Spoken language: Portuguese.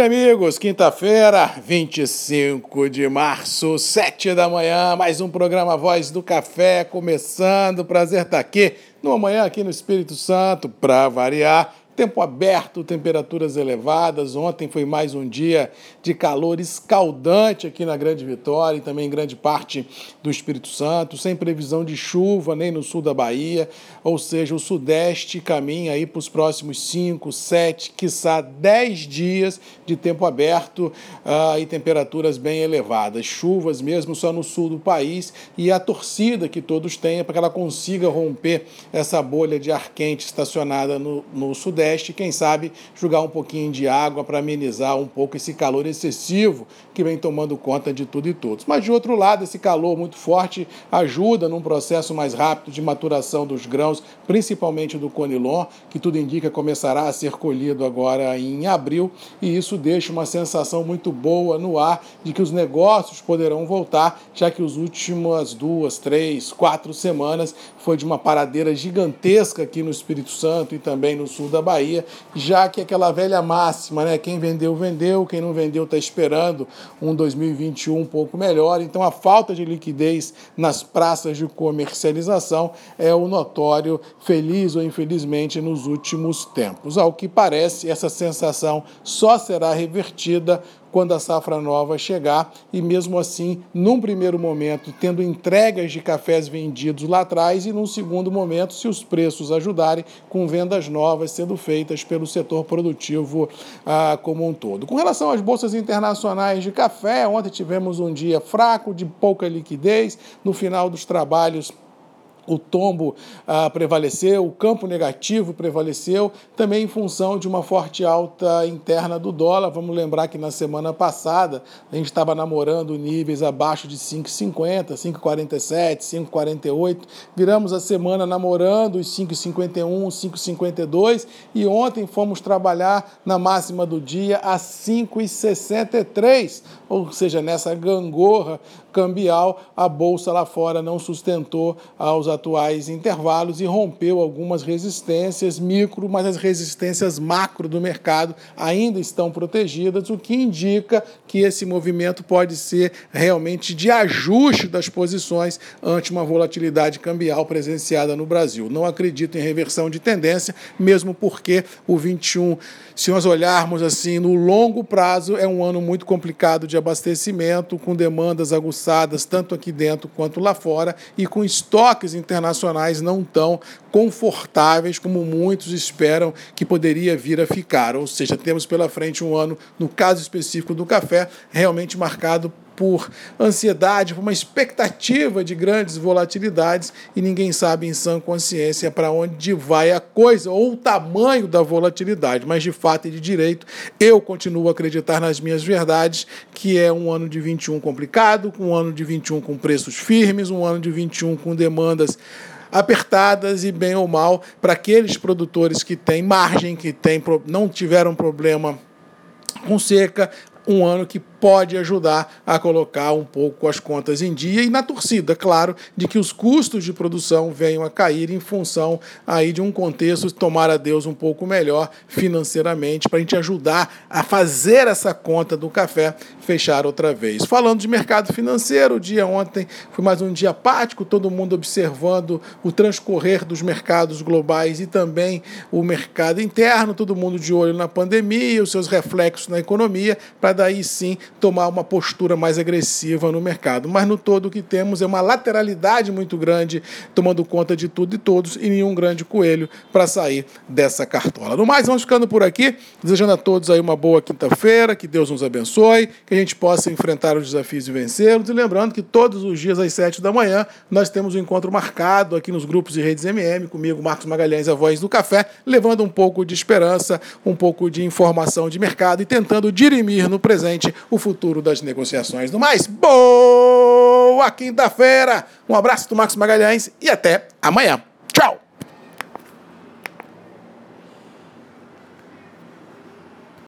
Amigos, quinta-feira, 25 de março, 7 da manhã, mais um programa Voz do Café começando. Prazer estar aqui numa manhã aqui no Espírito Santo, para variar. Tempo aberto, temperaturas elevadas. Ontem foi mais um dia de calor escaldante aqui na Grande Vitória e também em grande parte do Espírito Santo, sem previsão de chuva nem no sul da Bahia, ou seja, o Sudeste caminha aí para os próximos 5, 7, quiçá 10 dias de tempo aberto uh, e temperaturas bem elevadas. Chuvas mesmo só no sul do país e a torcida que todos têm para que ela consiga romper essa bolha de ar quente estacionada no, no Sudeste Quem sabe jogar um pouquinho de água para amenizar um pouco esse calor excessivo que vem tomando conta de tudo e todos. Mas de outro lado, esse calor muito forte ajuda num processo mais rápido de maturação dos grãos, principalmente do conilon, que tudo indica começará a ser colhido agora em abril, e isso deixa uma sensação muito boa no ar de que os negócios poderão voltar, já que as últimas duas, três, quatro semanas foi de uma paradeira gigantesca aqui no Espírito Santo e também no sul da Bahia Bahia, já que aquela velha máxima, né? Quem vendeu, vendeu, quem não vendeu está esperando um 2021 um pouco melhor. Então a falta de liquidez nas praças de comercialização é o notório, feliz ou infelizmente, nos últimos tempos. Ao que parece, essa sensação só será revertida quando a safra nova chegar e mesmo assim, num primeiro momento, tendo entregas de cafés vendidos lá atrás e num segundo momento, se os preços ajudarem, com vendas novas sendo feitas pelo setor produtivo ah, como um todo. Com relação às bolsas internacionais de café, ontem tivemos um dia fraco, de pouca liquidez, no final dos trabalhos o tombo ah, prevaleceu, o campo negativo prevaleceu, também em função de uma forte alta interna do dólar. Vamos lembrar que na semana passada a gente estava namorando níveis abaixo de 5,50, 5,47, 5,48. Viramos a semana namorando os 5,51, 5,52 e ontem fomos trabalhar na máxima do dia a 5,63, ou seja, nessa gangorra cambial, a bolsa lá fora não sustentou aos atuais intervalos e rompeu algumas resistências micro, mas as resistências macro do mercado ainda estão protegidas, o que indica que esse movimento pode ser realmente de ajuste das posições ante uma volatilidade cambial presenciada no Brasil. Não acredito em reversão de tendência, mesmo porque o 21, se nós olharmos assim no longo prazo, é um ano muito complicado de abastecimento, com demandas aguçadas tanto aqui dentro quanto lá fora, e com estoques internacionais não tão confortáveis como muitos esperam que poderia vir a ficar. Ou seja, temos pela frente um ano, no caso específico do café, realmente marcado por ansiedade, por uma expectativa de grandes volatilidades e ninguém sabe em sã consciência para onde vai a coisa ou o tamanho da volatilidade. Mas de fato e de direito, eu continuo a acreditar nas minhas verdades, que é um ano de 21 complicado, um ano de 21 com preços firmes, um ano de 21 com demandas apertadas e bem ou mal para aqueles produtores que têm margem, que têm, não tiveram problema com seca, um ano que pode ajudar a colocar um pouco as contas em dia e na torcida, claro, de que os custos de produção venham a cair em função aí de um contexto, tomar a Deus um pouco melhor financeiramente, para a gente ajudar a fazer essa conta do café fechar outra vez. Falando de mercado financeiro, o dia ontem foi mais um dia apático, todo mundo observando o transcorrer dos mercados globais e também o mercado interno, todo mundo de olho na pandemia, os seus reflexos na economia, para daí sim tomar uma postura mais agressiva no mercado. Mas no todo o que temos é uma lateralidade muito grande, tomando conta de tudo e todos, e nenhum grande coelho para sair dessa cartola. No mais, vamos ficando por aqui, desejando a todos aí uma boa quinta-feira, que Deus nos abençoe, que a gente possa enfrentar os desafios e vencê-los. E lembrando que todos os dias às sete da manhã nós temos um encontro marcado aqui nos grupos de redes MM, comigo, Marcos Magalhães, a voz do café, levando um pouco de esperança, um pouco de informação de mercado e tentando dirimir no presente o futuro das negociações. No mais, boa quinta-feira! Um abraço do Marcos Magalhães e até amanhã.